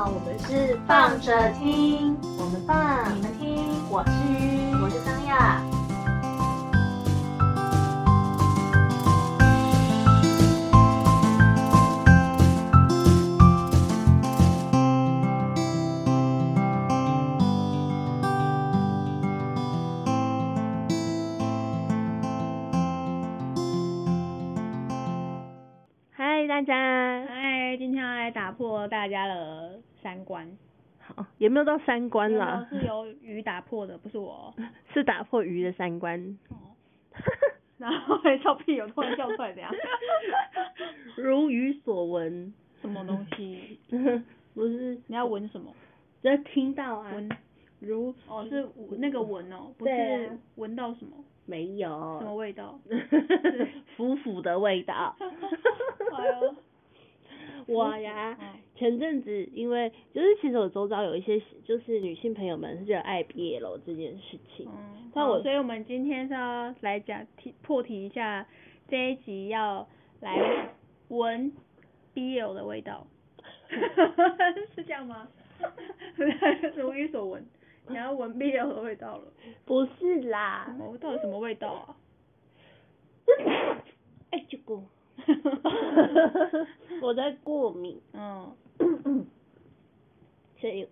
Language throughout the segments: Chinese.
好，我们是放着听，我们放，你们听，我是鱼，我是张亚。嗨，大家，嗨，今天要来打破大家的三观。好，也没有到三观啦，是由鱼打破的，不是我。是打破鱼的三观。哦。然后还笑屁，有突然笑出来这样。如鱼所闻。什么东西？不是。你要闻什么？要听到啊。闻。如。哦，是那个闻哦，不是闻到什么。没有。什么味道？腐腐的味道。哎呦。我呀，前阵子因为就是其实我周遭有一些就是女性朋友们是热爱 BL 这件事情，嗯，那我所以我们今天是要来讲题破题一下这一集要来闻 BL 的味道，是这样吗？如你所闻，你要闻 BL 的味道了？不是啦，我到底什么味道啊？哎、欸，这个。我在过敏，嗯，所以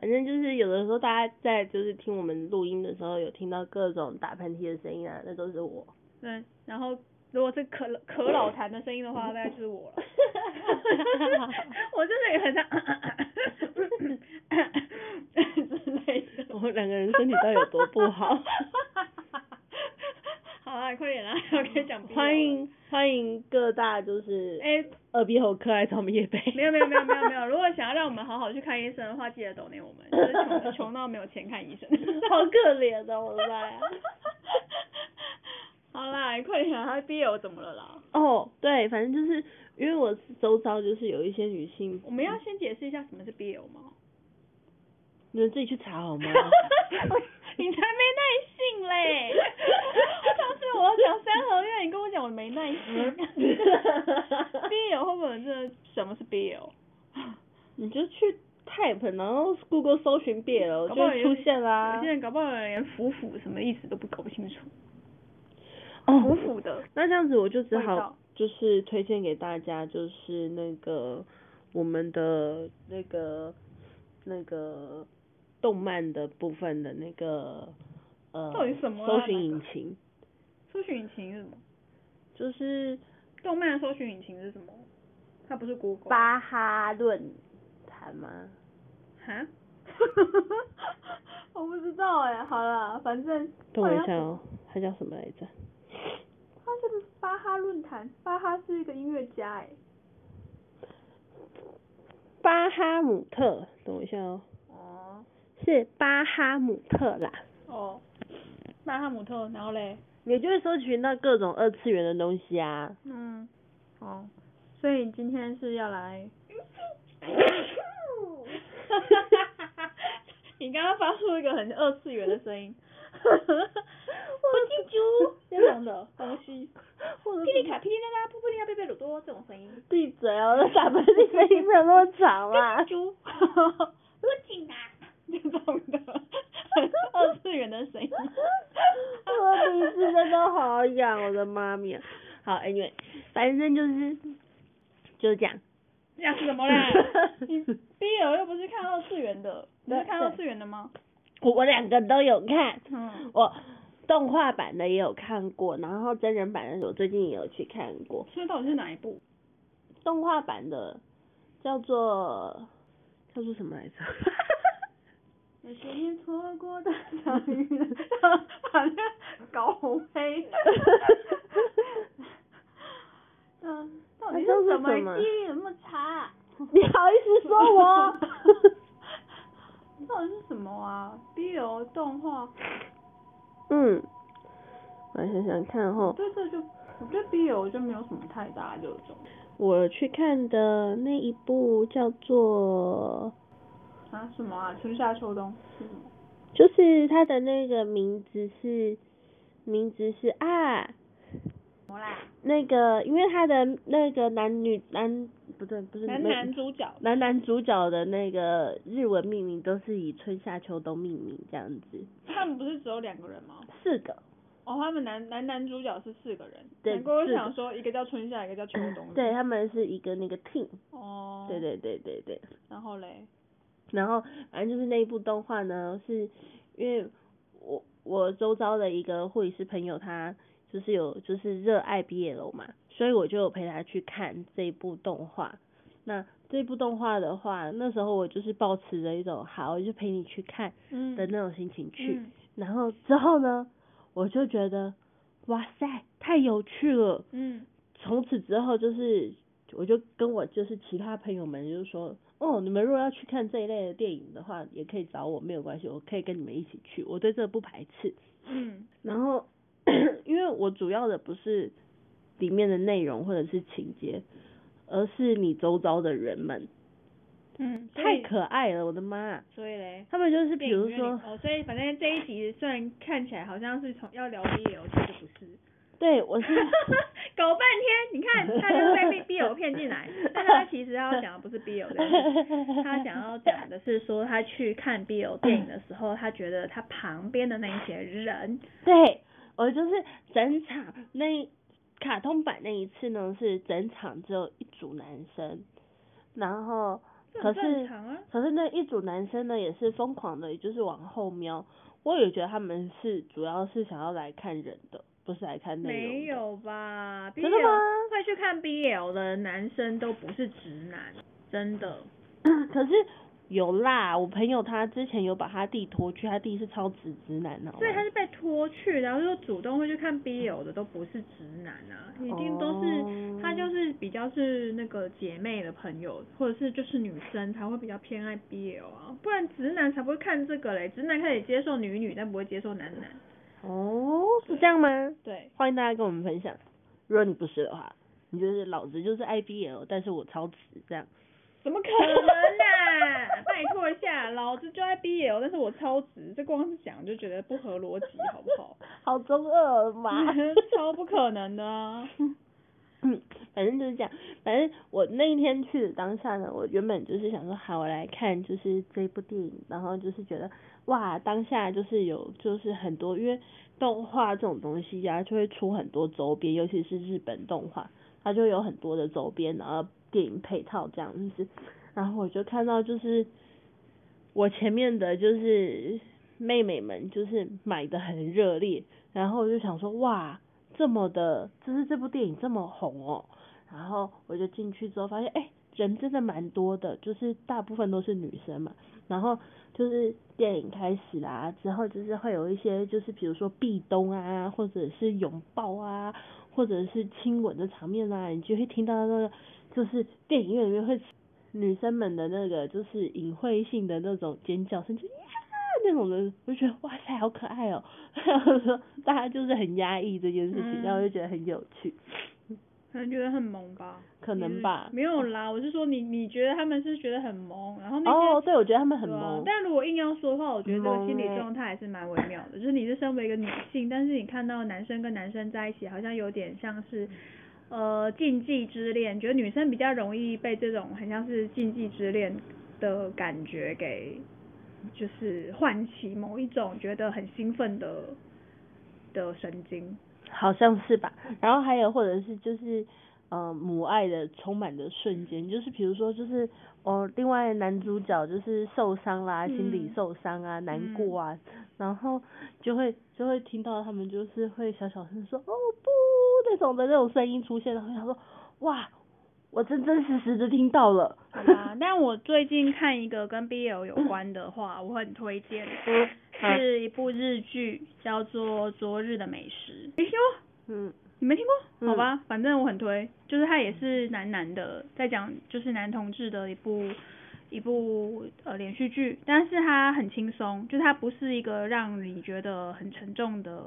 反正就是有的时候大家在就是听我们录音的时候，有听到各种打喷嚏的声音啊，那都是我。对，然后如果是咳咳老痰的声音的话，大概就是我了。我真的也很像 之类的。我们两个人身体到底有多不好？快点啊，我可以讲。欢迎欢迎各大就是哎耳鼻喉科来找我们业配。没有没有没有没有没有，如果想要让我们好好去看医生的话，记得抖内我们，就是穷穷到没有钱看医生。好可怜的，我的妈呀！好啦，快点啊，他 BL 怎么了啦？哦，对，反正就是因为我周遭就是有一些女性。我们要先解释一下什么是 BL 吗？你们自己去查好吗？你才没耐性嘞！上次我讲三合院，你跟我讲我没耐心。BL 会不会是什么是 BL？你就去 type，然后 Google 搜寻 BL 就会出现啦。现在搞不好连腐腐什么意思都不搞不清楚。哦。腐腐的。那这样子我就只好就是推荐给大家，就是那个我们的那个那个。动漫的部分的那个呃，到底什么、啊？搜寻引擎。搜寻引擎是什么？就是动漫的搜寻引擎是什么？它不是 Google。巴哈论坛吗？哈？我不知道哎、欸，好了，反正。等我一下哦，它叫什么来着？它是巴哈论坛，巴哈是一个音乐家哎、欸。巴哈姆特，等我一下哦。是巴哈姆特啦。哦，巴哈姆特，然后嘞？你就会搜寻到各种二次元的东西啊。嗯。哦。所以今天是要来。哈哈哈！你刚刚发出一个很二次元的声音。哈哈哈哈哈！我记住 这种的东西。霹雳卡霹雳啦啦，噗噗哩啦贝贝鲁多这种声音。闭嘴哦！那打喷嚏声音没有那么长啦。记住。哈哈哈！我紧啊。这种的，二次元的声音，我鼻子真的好痒，我的妈咪。好，Anyway，反正就是就是这样。是什么啦？你 BL 又不是看二次元的，你是看二次元的吗？我我两个都有看，嗯，我动画版的也有看过，然后真人版的我最近也有去看过。所以到底是哪一部？动画版的叫做叫做什么来着？那些年错过的相遇，反正搞红黑。嗯，到底是什么记忆那么差？你好意思说我？到底是什么啊？BL 动画。嗯，我来想想看哈。对，这就我觉得 BL 就没有什么太大热衷。我去看的那一部叫做。啊，什么啊？春夏秋冬是什么？就是他的那个名字是，名字是啊？那个，因为他的那个男女男不对不是男男主角，男男主角的那个日文命名都是以春夏秋冬命名这样子。他们不是只有两个人吗？四个。哦，他们男男男主角是四个人。对。难怪我想说，一个叫春夏，一个叫秋冬。对，他们是一个那个 team。哦。对对对对对。然后嘞？然后反正就是那一部动画呢，是因为我我周遭的一个护理师朋友，他就是有就是热爱 BL 嘛，所以我就有陪他去看这一部动画。那这部动画的话，那时候我就是抱持着一种好，我就陪你去看的那种心情去。嗯嗯、然后之后呢？我就觉得，哇塞，太有趣了。嗯。从此之后，就是我就跟我就是其他朋友们就是说，哦，你们如果要去看这一类的电影的话，也可以找我，没有关系，我可以跟你们一起去，我对这个不排斥。嗯。然后，因为我主要的不是里面的内容或者是情节，而是你周遭的人们。嗯，太可爱了，我的妈！所以嘞，他们就是比如说，哦，所以反正这一集虽然看起来好像是从要聊 BL，其实不是。对，我是。搞半天，你看 他就是被 BL 骗进来，但是他其实要讲的不是 BL 的，他想要讲的是说他去看 BL 电影的时候，他觉得他旁边的那一些人。对，我就是整场那卡通版那一次呢，是整场只有一组男生，然后。可是，可是那一组男生呢，也是疯狂的，也就是往后瞄。我也觉得他们是主要是想要来看人的，不是来看内容。没有吧？真的吗？会去看 BL 的男生都不是直男，真的。可是。有啦，我朋友他之前有把他弟拖去，他弟是超直直男哦。所以他是被拖去，然后又主动会去看 BL 的，都不是直男啊，一定都是、oh. 他就是比较是那个姐妹的朋友，或者是就是女生才会比较偏爱 BL 啊，不然直男才不会看这个嘞，直男可以接受女女，但不会接受男男。哦，oh, 是这样吗？对，欢迎大家跟我们分享。如果你不是的话，你就是老子就是 IBL，但是我超直这样。怎么可能啊？拜托一下，老子就 IBL，但是我超直，这光是讲就觉得不合逻辑，好不好？好中二嘛，超不可能的啊。嗯，反正就是这样。反正我那一天去的当下呢，我原本就是想说，好，我来看就是这部电影，然后就是觉得哇，当下就是有就是很多，因为动画这种东西呀、就会出很多周边，尤其是日本动画，它就有很多的周边，然后。电影配套这样子，然后我就看到就是我前面的就是妹妹们就是买的很热烈，然后我就想说哇，这么的，就是这部电影这么红哦，然后我就进去之后发现哎，人真的蛮多的，就是大部分都是女生嘛，然后就是电影开始啦之后就是会有一些就是比如说壁咚啊，或者是拥抱啊，或者是亲吻的场面啊，你就会听到那个。就是电影院里面会女生们的那个就是隐晦性的那种尖叫声，就呀那种的，我就觉得哇塞好可爱哦，然后说大家就是很压抑这件事情，然后我就觉得很有趣，可能觉得很萌吧，可能吧，没有啦，我是说你你觉得他们是觉得很萌，然后那些哦对，我觉得他们很萌，啊，但如果硬要说的话，我觉得这个心理状态还是蛮微妙的，欸、就是你是身为一个女性，但是你看到男生跟男生在一起，好像有点像是。呃，禁忌之恋，觉得女生比较容易被这种很像是禁忌之恋的感觉给，就是唤起某一种觉得很兴奋的的神经，好像是吧？然后还有或者是就是呃母爱的充满的瞬间，就是比如说就是哦，另外男主角就是受伤啦，心理受伤啊，嗯、难过啊，嗯、然后就会就会听到他们就是会小小声说哦不。那种的那种声音出现，然后想说，哇，我真真实实的听到了。好吧，但我最近看一个跟 BL 有关的话，我很推荐，是一部日剧，叫做《昨日的美食》。没听过？嗯，你没听过？好吧，反正我很推，就是它也是男男的，在讲就是男同志的一部一部呃连续剧，但是它很轻松，就是它不是一个让你觉得很沉重的。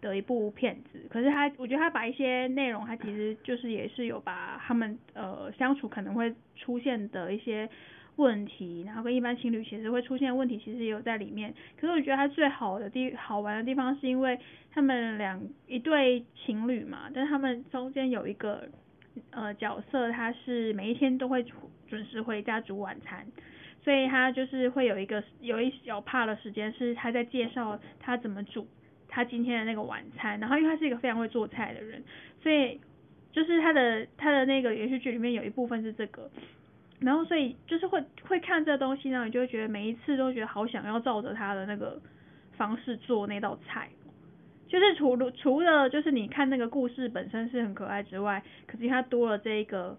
的一部片子，可是他，我觉得他把一些内容，他其实就是也是有把他们呃相处可能会出现的一些问题，然后跟一般情侣其实会出现问题，其实也有在里面。可是我觉得他最好的地好玩的地方，是因为他们两一对情侣嘛，但他们中间有一个呃角色，他是每一天都会准时回家煮晚餐，所以他就是会有一个有一小 part 的时间是他在介绍他怎么煮他今天的那个晚餐，然后因为他是一个非常会做菜的人，所以就是他的他的那个连续剧里面有一部分是这个，然后所以就是会会看这东西呢，你就会觉得每一次都觉得好想要照着他的那个方式做那道菜。就是除了除了就是你看那个故事本身是很可爱之外，可是它多了这一个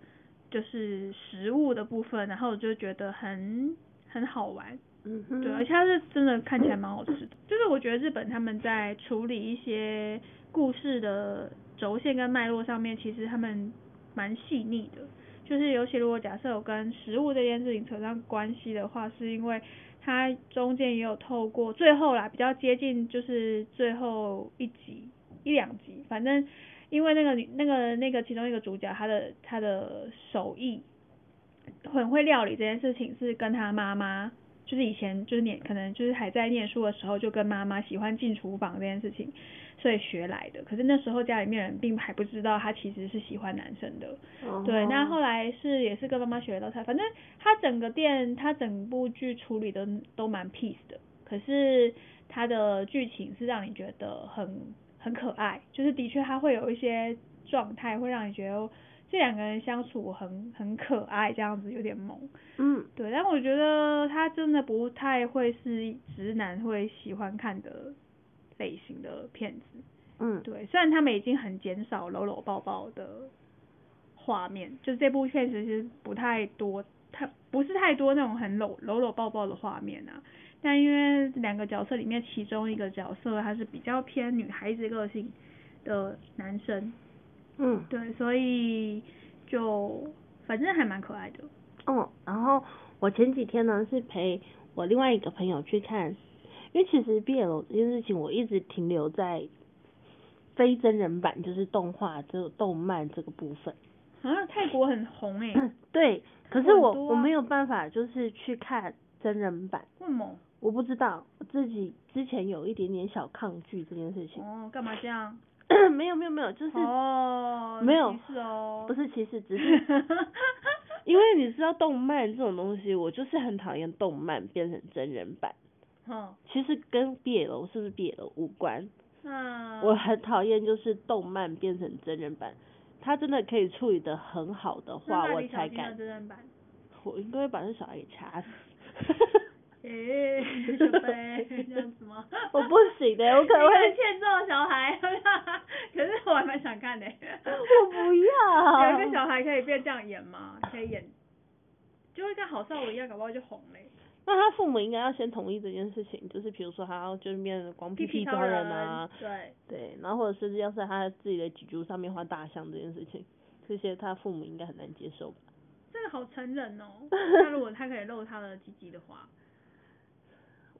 就是食物的部分，然后我就觉得很很好玩，嗯哼，对，而且它是真的看起来蛮好吃的。就是我觉得日本他们在处理一些故事的轴线跟脉络上面，其实他们蛮细腻的。就是尤其如果假设有跟食物这件事情扯上关系的话，是因为。它中间也有透过最后啦，比较接近就是最后一集一两集，反正因为那个那个那个其中一个主角他的他的手艺很会料理这件事情是跟他妈妈。就是以前就是念可能就是还在念书的时候，就跟妈妈喜欢进厨房这件事情，所以学来的。可是那时候家里面人并还不知道他其实是喜欢男生的。Uh. 对，那后来是也是跟妈妈学了道菜。反正他整个店，他整部剧处理的都蛮 peace 的。可是他的剧情是让你觉得很很可爱，就是的确他会有一些状态会让你觉得。这两个人相处很很可爱，这样子有点萌。嗯，对，但我觉得他真的不太会是直男会喜欢看的类型的片子。嗯，对，虽然他们已经很减少搂搂抱抱的画面，就是这部片其实不太多，它不是太多那种很搂搂搂抱抱的画面啊。但因为两个角色里面其中一个角色他是比较偏女孩子个性的男生。嗯，对，所以就反正还蛮可爱的。哦，然后我前几天呢是陪我另外一个朋友去看，因为其实 BL 这件事情我一直停留在非真人版，就是动画这个动漫这个部分。啊，泰国很红诶、欸。对，可是我、啊、我没有办法就是去看真人版。为什么？我不知道，我自己之前有一点点小抗拒这件事情。哦，干嘛这样？没有没有没有，就是哦，没有，是哦，不是歧视，只是 因为你知道动漫这种东西，我就是很讨厌动漫变成真人版。哦，其实跟 BL 是不是 BL 无关。嗯，我很讨厌就是动漫变成真人版，他真的可以处理得很好的话，我才敢。真人版。我应该会把那小孩给掐死。样子吗？我不行的，我可能会欠揍小孩，可是我还蛮想看的。我不要。有一个小孩可以变这样演吗？可以演，就会跟郝邵文一样，搞不好就红嘞。那他父母应该要先同意这件事情，就是比如说他要就是面光屁屁超人啊，对对，然后或者是要是他自己的脊柱上面画大象这件事情，这些他父母应该很难接受吧？这个好成人哦。那如果他可以露他的鸡鸡的话？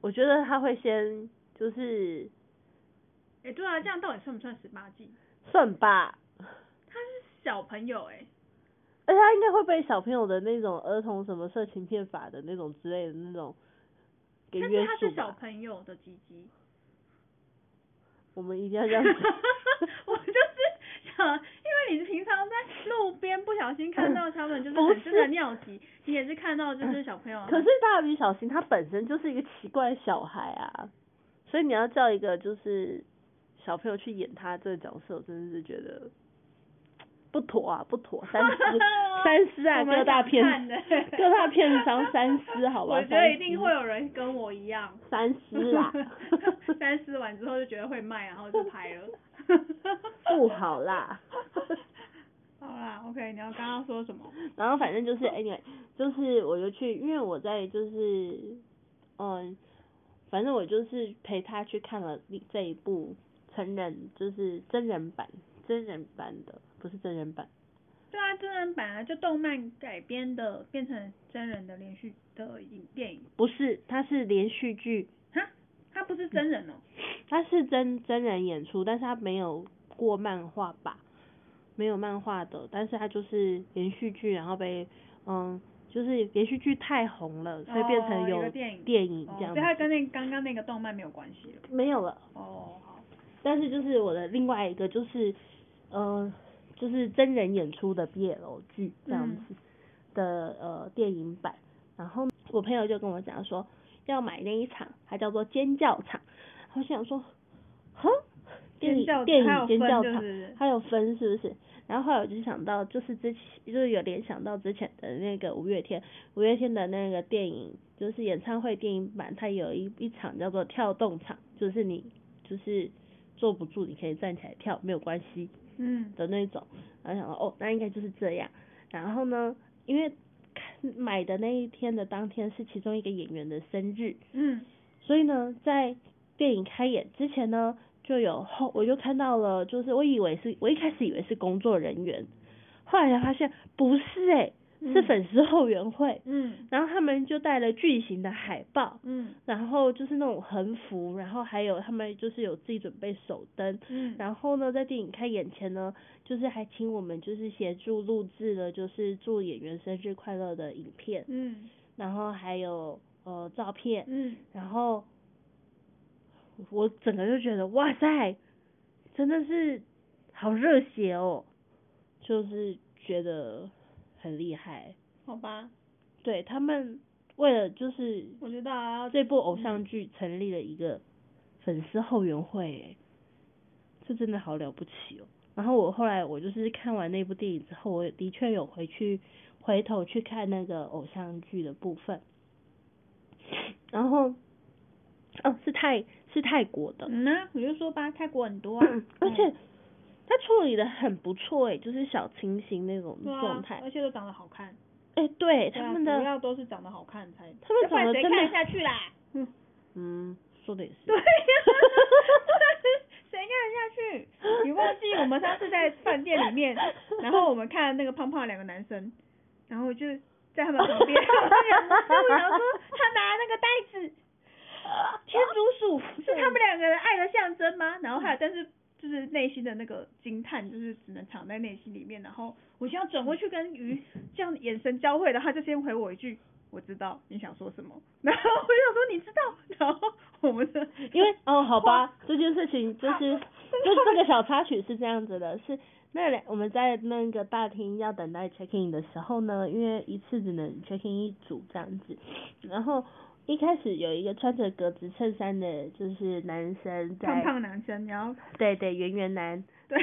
我觉得他会先就是，哎、欸，对啊，这样到底算不算十八禁？算吧。他是小朋友哎、欸，而且他应该会被小朋友的那种儿童什么色情片法的那种之类的那种给约束。但是他是小朋友的鸡鸡。我们一定要这样子。我就是想。你平常在路边不小心看到他们就是很真的尿急，你也是看到就是小朋友。可是蜡笔小新他本身就是一个奇怪的小孩啊，所以你要叫一个就是小朋友去演他这个角色，我真的是觉得不妥啊，不妥，三思三思啊，各大片 各大片商三思，好吧？我觉得一定会有人跟我一样三思啦，三思完之后就觉得会卖，然后就拍了。不好啦，好啦，OK，你要刚刚说什么？然后反正就是，anyway，就是我就去，因为我在就是，嗯，反正我就是陪他去看了这一部成人，就是真人版，真人版的，不是真人版。对啊，真人版啊，就动漫改编的，变成真人的连续的影电影。不是，它是连续剧。哈？它不是真人哦。他是真真人演出，但是他没有过漫画吧？没有漫画的，但是他就是连续剧，然后被嗯，就是连续剧太红了，所以变成有电影电影这样子。所以它跟那刚刚那个动漫没有关系了。没有了。哦，好。但是就是我的另外一个就是，呃，就是真人演出的 BL 剧这样子的、嗯、呃电影版，然后我朋友就跟我讲说要买那一场，它叫做尖叫场，我想说，哼，电影电影尖叫场，它有分是不是？然后后来我就想到，就是之前就是有联想到之前的那个五月天，五月天的那个电影，就是演唱会电影版，它有一一场叫做跳动场，就是你就是坐不住，你可以站起来跳，没有关系，嗯的那种。然后想到哦，那应该就是这样。然后呢，因为看买的那一天的当天是其中一个演员的生日，嗯，所以呢，在电影开演之前呢。就有后，我就看到了，就是我以为是，我一开始以为是工作人员，后来才发现不是诶、欸，是粉丝后援会，嗯，然后他们就带了巨型的海报，嗯，然后就是那种横幅，然后还有他们就是有自己准备手灯，嗯，然后呢，在电影开演前呢，就是还请我们就是协助录制了就是祝演员生日快乐的影片，嗯，然后还有呃照片，嗯，然后。我整个就觉得哇塞，真的是好热血哦，就是觉得很厉害。好吧。对，他们为了就是，我知道啊，这部偶像剧成立了一个粉丝后援会，诶，这真的好了不起哦。然后我后来我就是看完那部电影之后，我的确有回去回头去看那个偶像剧的部分，然后。哦，是泰是泰国的，嗯呢、啊，我就说吧，泰国很多啊，嗯、而且他处理的很不错诶，就是小清新那种状态、啊，而且都长得好看，哎、欸，对，他们的主要都是长得好看才，他们长得真的看下去啦，嗯嗯，说的也是，对呀，谁看得下去？你忘记我们上次在饭店里面，然后我们看那个胖胖两个男生，然后就在他们旁边，然后说他拿那个袋子。天竺鼠是他们两个人爱的象征吗？然后还有，但是就是内心的那个惊叹，就是只能藏在内心里面。然后我就要转过去跟鱼这样眼神交汇的，他就先回我一句：“我知道你想说什么。”然后我就想说：“你知道？”然后我们的因为哦，好吧，这件事情就是就是这个小插曲是这样子的，是那两我们在那个大厅要等待 check in 的时候呢，因为一次只能 check in 一组这样子，然后。一开始有一个穿着格子衬衫的，就是男生在胖胖男生，然后对对圆圆男，对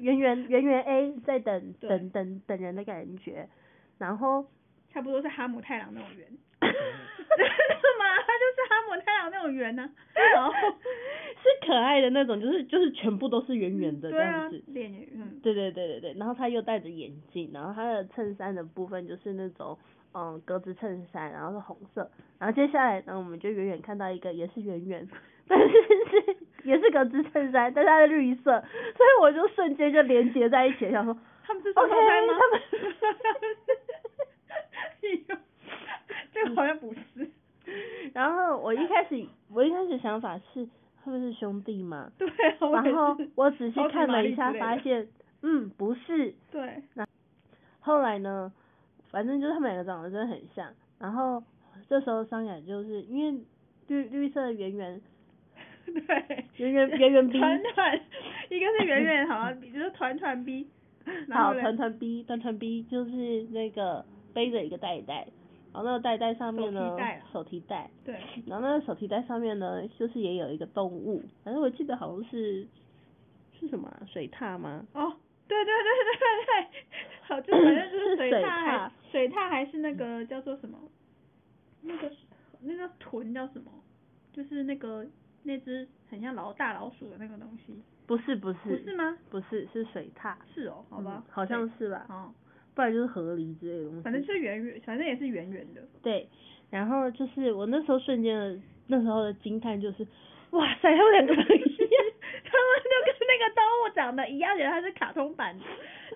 圆圆圆圆 A 在等等等等人的感觉，然后差不多是哈姆太郎那种圆，是吗？他就是哈姆太郎那种圆呢、啊，然后是可爱的那种，就是就是全部都是圆圆的这样子，脸圆、啊，嗯，对对对对对，然后他又戴着眼镜，然后他的衬衫的部分就是那种。嗯，格子衬衫，然后是红色，然后接下来呢，我们就远远看到一个也是圆圆，但是是也是格子衬衫，但是它是绿色，所以我就瞬间就连接在一起，想说他们是双胞胎吗？他们，这个好像不是。然后我一开始我一开始想法是他们是兄弟嘛？对。然后我仔细看了一下，发现嗯不是。对。那后来呢？反正就是他们两个长得真的很像，然后这时候桑雅就是因为绿绿色的圆圆，对，圆圆圆圆 B，团团，一个是圆圆，好像就是团团 B，好团团 B，团团 B 就是那个背着一个袋袋，然后那个袋袋上面呢，手提袋，对，然后那个手提袋上面呢，就是也有一个动物，反正我记得好像是是什么啊，水獭吗？哦。对对对对对，好，就反正就是水獭还水獭还是那个叫做什么？那个那个豚叫什么？就是那个那只很像老大老鼠的那个东西。不是不是。不是吗？不是，是水獭。是哦，好吧。好像是吧。哦。不然就是河狸之类的东西。反正是圆圆，反正也是圆圆的。对，然后就是我那时候瞬间的那时候的惊叹就是，哇塞，他们两个人一样。他们就跟那个动物长得一样，觉得它是卡通版的。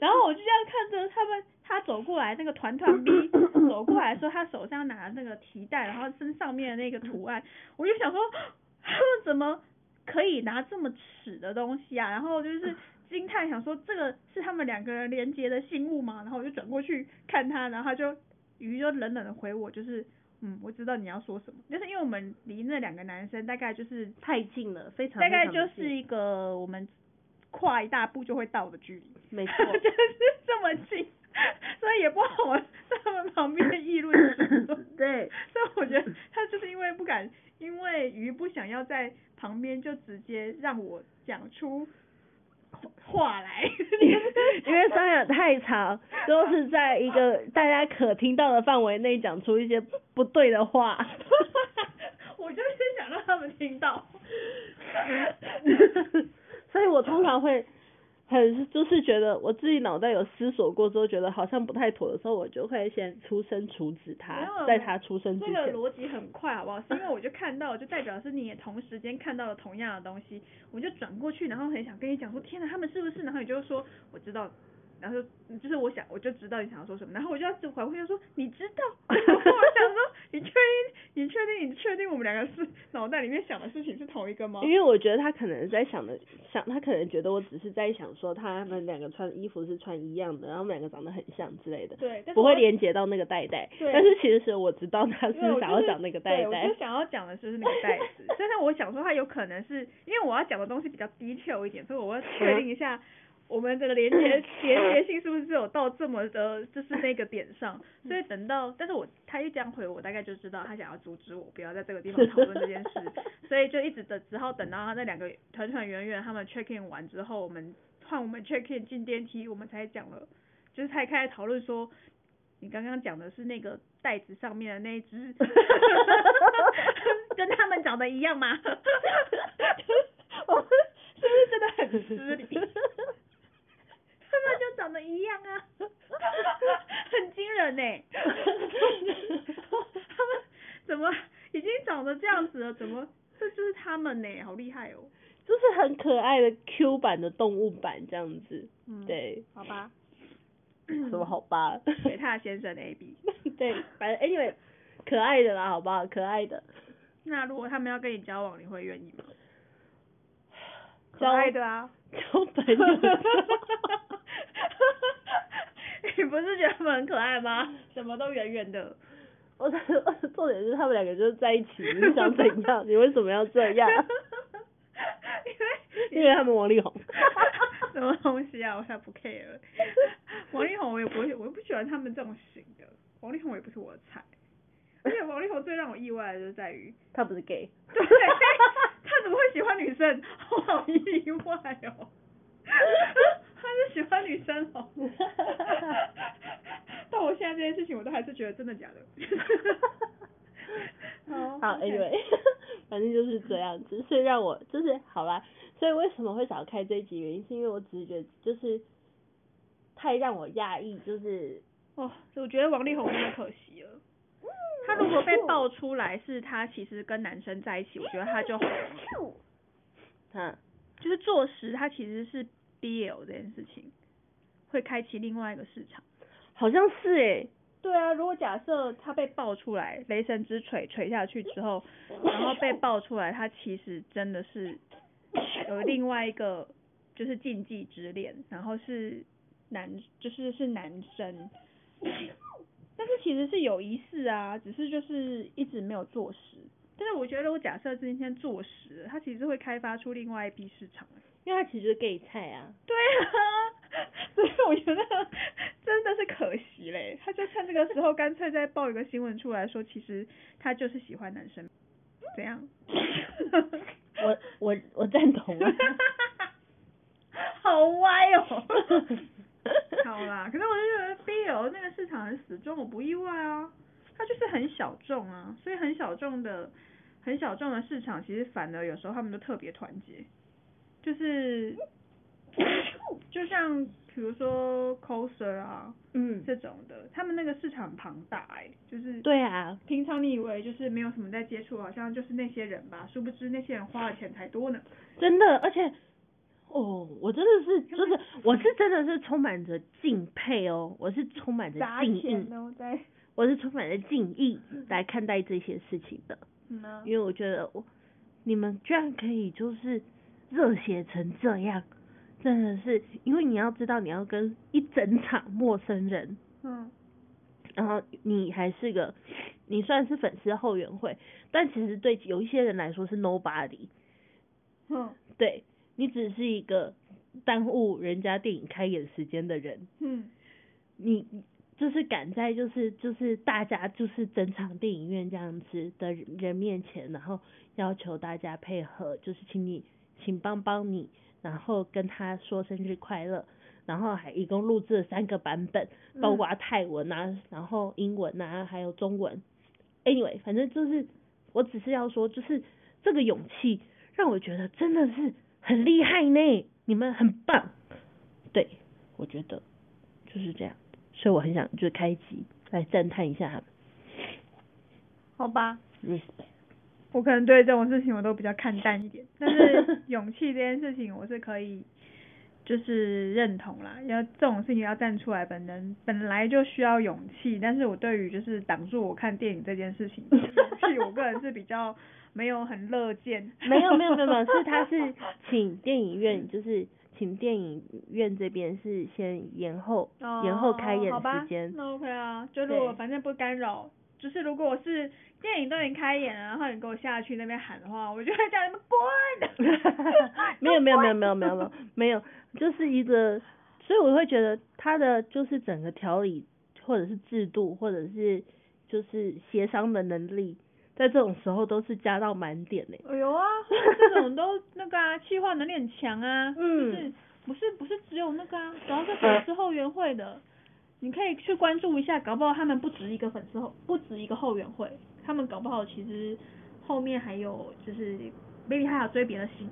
然后我就这样看着他们，他走过来，那个团团 B 走过来说，他手上拿那个提袋，然后身上面的那个图案，我就想说，他 们怎么可以拿这么尺的东西啊？然后就是惊叹，想说这个是他们两个人连接的信物吗？然后我就转过去看他，然后他就鱼就冷冷的回我，就是。嗯，我知道你要说什么，就是因为我们离那两个男生大概就是太近了，非常，大概就是一个我们跨一大步就会到的距离，没错，就是这么近，所以也不好在他们旁边议论。对，所以我觉得 他就是因为不敢，因为鱼不想要在旁边，就直接让我讲出话来，因为桑雅太长，都是在一个大家可听到的范围内讲出一些不对的话。我就是想让他们听到，所以我通常会很就是觉得我自己脑袋有思索过之后，觉得好像不太妥的时候，我就会先出声阻止他，在他出声之前。这个逻辑很快，好不好？是因为我就看到，就代表是你也同时间看到了同样的东西，我就转过去，然后很想跟你讲说，天哪，他们是不是？然后你就说，我知道。然后就是我想，我就知道你想要说什么，然后我就要回回说，你知道？我想说，你确定？你确定？你确定我们两个是脑袋里面想的事情是同一个吗？因为我觉得他可能在想的，想他可能觉得我只是在想说他们两个穿衣服是穿一样的，然后我们两个长得很像之类的，对，不会连接到那个袋袋。对，但是其实是我知道他是想要讲那个袋袋。对，我就想要讲的就是那个袋子，但是我想说他有可能是因为我要讲的东西比较 detail 一点，所以我要确定一下。我们这个连接连接性是不是有到这么的，就是那个点上？所以等到，但是我他一这样回我，大概就知道他想要阻止我不要在这个地方讨论这件事，所以就一直等，只好等到他那两个团团圆圆他们 check in 完之后，我们换我们 check in 进电梯，我们才讲了，就是才开始讨论说，你刚刚讲的是那个袋子上面的那一只，跟他们长得一样吗？我 们是不是真的很失礼？他们就长得一样啊，很惊人呢、欸。他们怎么已经长得这样子了？怎么这就是他们呢、欸？好厉害哦！就是很可爱的 Q 版的动物版这样子。嗯，对。好吧。什么好吧？给他先生 A B。对，反正 anyway，可爱的啦，好不好？可爱的。那如果他们要跟你交往，你会愿意吗？可爱的啊。交朋友。你不是觉得他们很可爱吗？什么都圆圆的。我的 重点是他们两个就是在一起，你想怎样？你为什么要这样？因为因为他们王力宏。什么东西啊？我才不 care。王力宏我也不会，我又不喜欢他们这种型的。王力宏也不是我的菜。而且王力宏最让我意外的就是在于他不是 gay。对。他怎么会喜欢女生？我好意外哦。他是喜欢女生哦，但我现在这件事情，我都还是觉得真的假的。好，好，Anyway，反正就是这样子，所以让我就是好啦。所以为什么会想开这一集？原因是因为我只是觉得就是太让我讶异，就是哦，我觉得王力宏真的可惜了。他如果被爆出来是他其实跟男生在一起，我觉得他就红了。他就是坐实他其实是。BL 这件事情会开启另外一个市场，好像是诶、欸。对啊，如果假设他被爆出来，雷神之锤锤下去之后，然后被爆出来，他其实真的是有另外一个就是禁忌之恋，然后是男就是是男生，但是其实是有疑似啊，只是就是一直没有坐实。但是我觉得，如果假设今天坐实了，他其实会开发出另外一批市场。因为他其实是 gay 菜啊，对啊，所以我觉得真的是可惜嘞，他就趁这个时候干脆再报一个新闻出来说，其实他就是喜欢男生，怎样？我我我赞同啊，好歪哦，好啦，可是我就觉得 BL 那个市场很死忠，我不意外啊，他就是很小众啊，所以很小众的很小众的市场，其实反而有时候他们都特别团结。就是，就像比如说 coser 啊，嗯，这种的，他们那个市场庞大哎、欸，就是对啊，平常你以为就是没有什么在接触，好像就是那些人吧，殊不知那些人花的钱才多呢。真的，而且，哦，我真的是，就是我是真的是充满着敬佩哦，我是充满着敬意，我是充满着敬意来看待这些事情的，嗯，因为我觉得我你们居然可以就是。热血成这样，真的是，因为你要知道，你要跟一整场陌生人，嗯，然后你还是个，你算是粉丝后援会，但其实对有一些人来说是 nobody，嗯，对，你只是一个耽误人家电影开演时间的人，嗯，你就是赶在就是就是大家就是整场电影院这样子的人面前，然后要求大家配合，就是请你请帮帮你，然后跟他说生日快乐，然后还一共录制了三个版本，包括泰文啊，然后英文啊，还有中文。Anyway，反正就是我只是要说，就是这个勇气让我觉得真的是很厉害呢，你们很棒。对，我觉得就是这样，所以我很想就开一集来赞叹一下他们。好吧，respect。我可能对这种事情我都比较看淡一点，但是 勇气这件事情我是可以。就是认同啦，要这种事情要站出来，本人本来就需要勇气，但是我对于就是挡住我看电影这件事情，勇气我个人是比较没有很乐见。没有没有没有没有，是他是请电影院，就是请电影院这边是先延后、哦、延后开演时间。那 OK 啊，就如果反正不干扰。就是如果我是电影都已经开演了，然后你给我下去那边喊的话，我就会叫你们滚。没有没有没有没有没有没有没有，就是一个，所以我会觉得他的就是整个条理或者是制度或者是就是协商的能力，在这种时候都是加到满点嘞。哎呦啊，这种都那个啊，气化能力很强啊。嗯。不是不是不是只有那个啊，主要是粉丝后援会的。你可以去关注一下，搞不好他们不止一个粉丝后，不止一个后援会，他们搞不好其实后面还有就是，maybe 还有追别的星，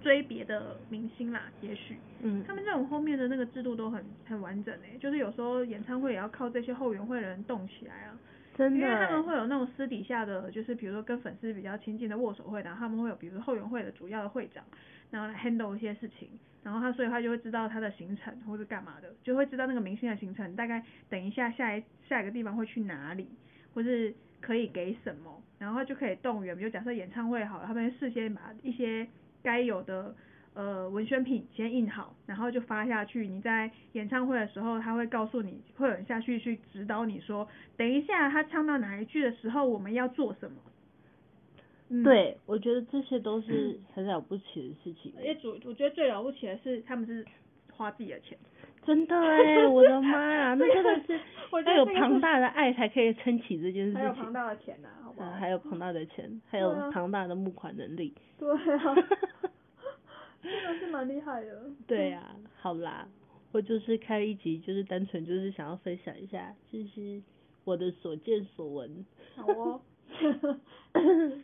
追别的明星啦，也许，嗯，他们这种后面的那个制度都很很完整诶，就是有时候演唱会也要靠这些后援会的人动起来啊，真的，因为他们会有那种私底下的，就是比如说跟粉丝比较亲近的握手会，然后他们会有比如说后援会的主要的会长，然后来 handle 一些事情。然后他，所以他就会知道他的行程或者干嘛的，就会知道那个明星的行程，大概等一下下一下一个地方会去哪里，或是可以给什么，然后就可以动员。比如假设演唱会好了，他们事先把一些该有的呃文宣品先印好，然后就发下去。你在演唱会的时候，他会告诉你，会有人下去去指导你说，等一下他唱到哪一句的时候，我们要做什么。嗯、对，我觉得这些都是很了不起的事情。而且主，我觉得最了不起的是，他们是花自己的钱。真的哎，我的妈呀，那真的是 要有庞大的爱才可以撑起这件事情。还有庞大的钱呐、啊，好不好？还有庞大的钱，还有庞大的募款能力。对啊。真的是蛮厉害的。对啊，好啦，我就是开一集，就是单纯就是想要分享一下，就是我的所见所闻。好哦。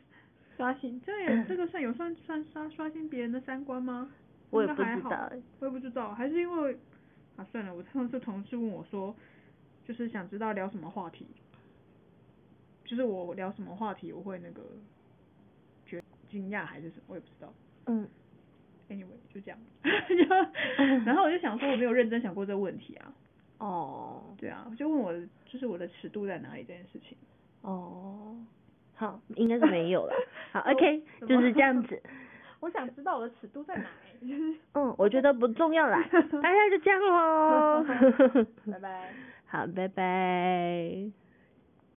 刷新，这也这个算有算算刷刷新别人的三观吗？我也不知道，我也不知道，还是因为啊算了，我上次同事问我说，就是想知道聊什么话题，就是我聊什么话题我会那个觉惊讶还是什么，我也不知道。嗯，anyway 就这样，然后我就想说我没有认真想过这个问题啊。哦，对啊，就问我就是我的尺度在哪里这件事情。哦。好，应该是没有了。好，OK，就是这样子。我想知道我的尺度在哪里。嗯，我觉得不重要啦，大家就这样喽。拜拜。好，拜拜。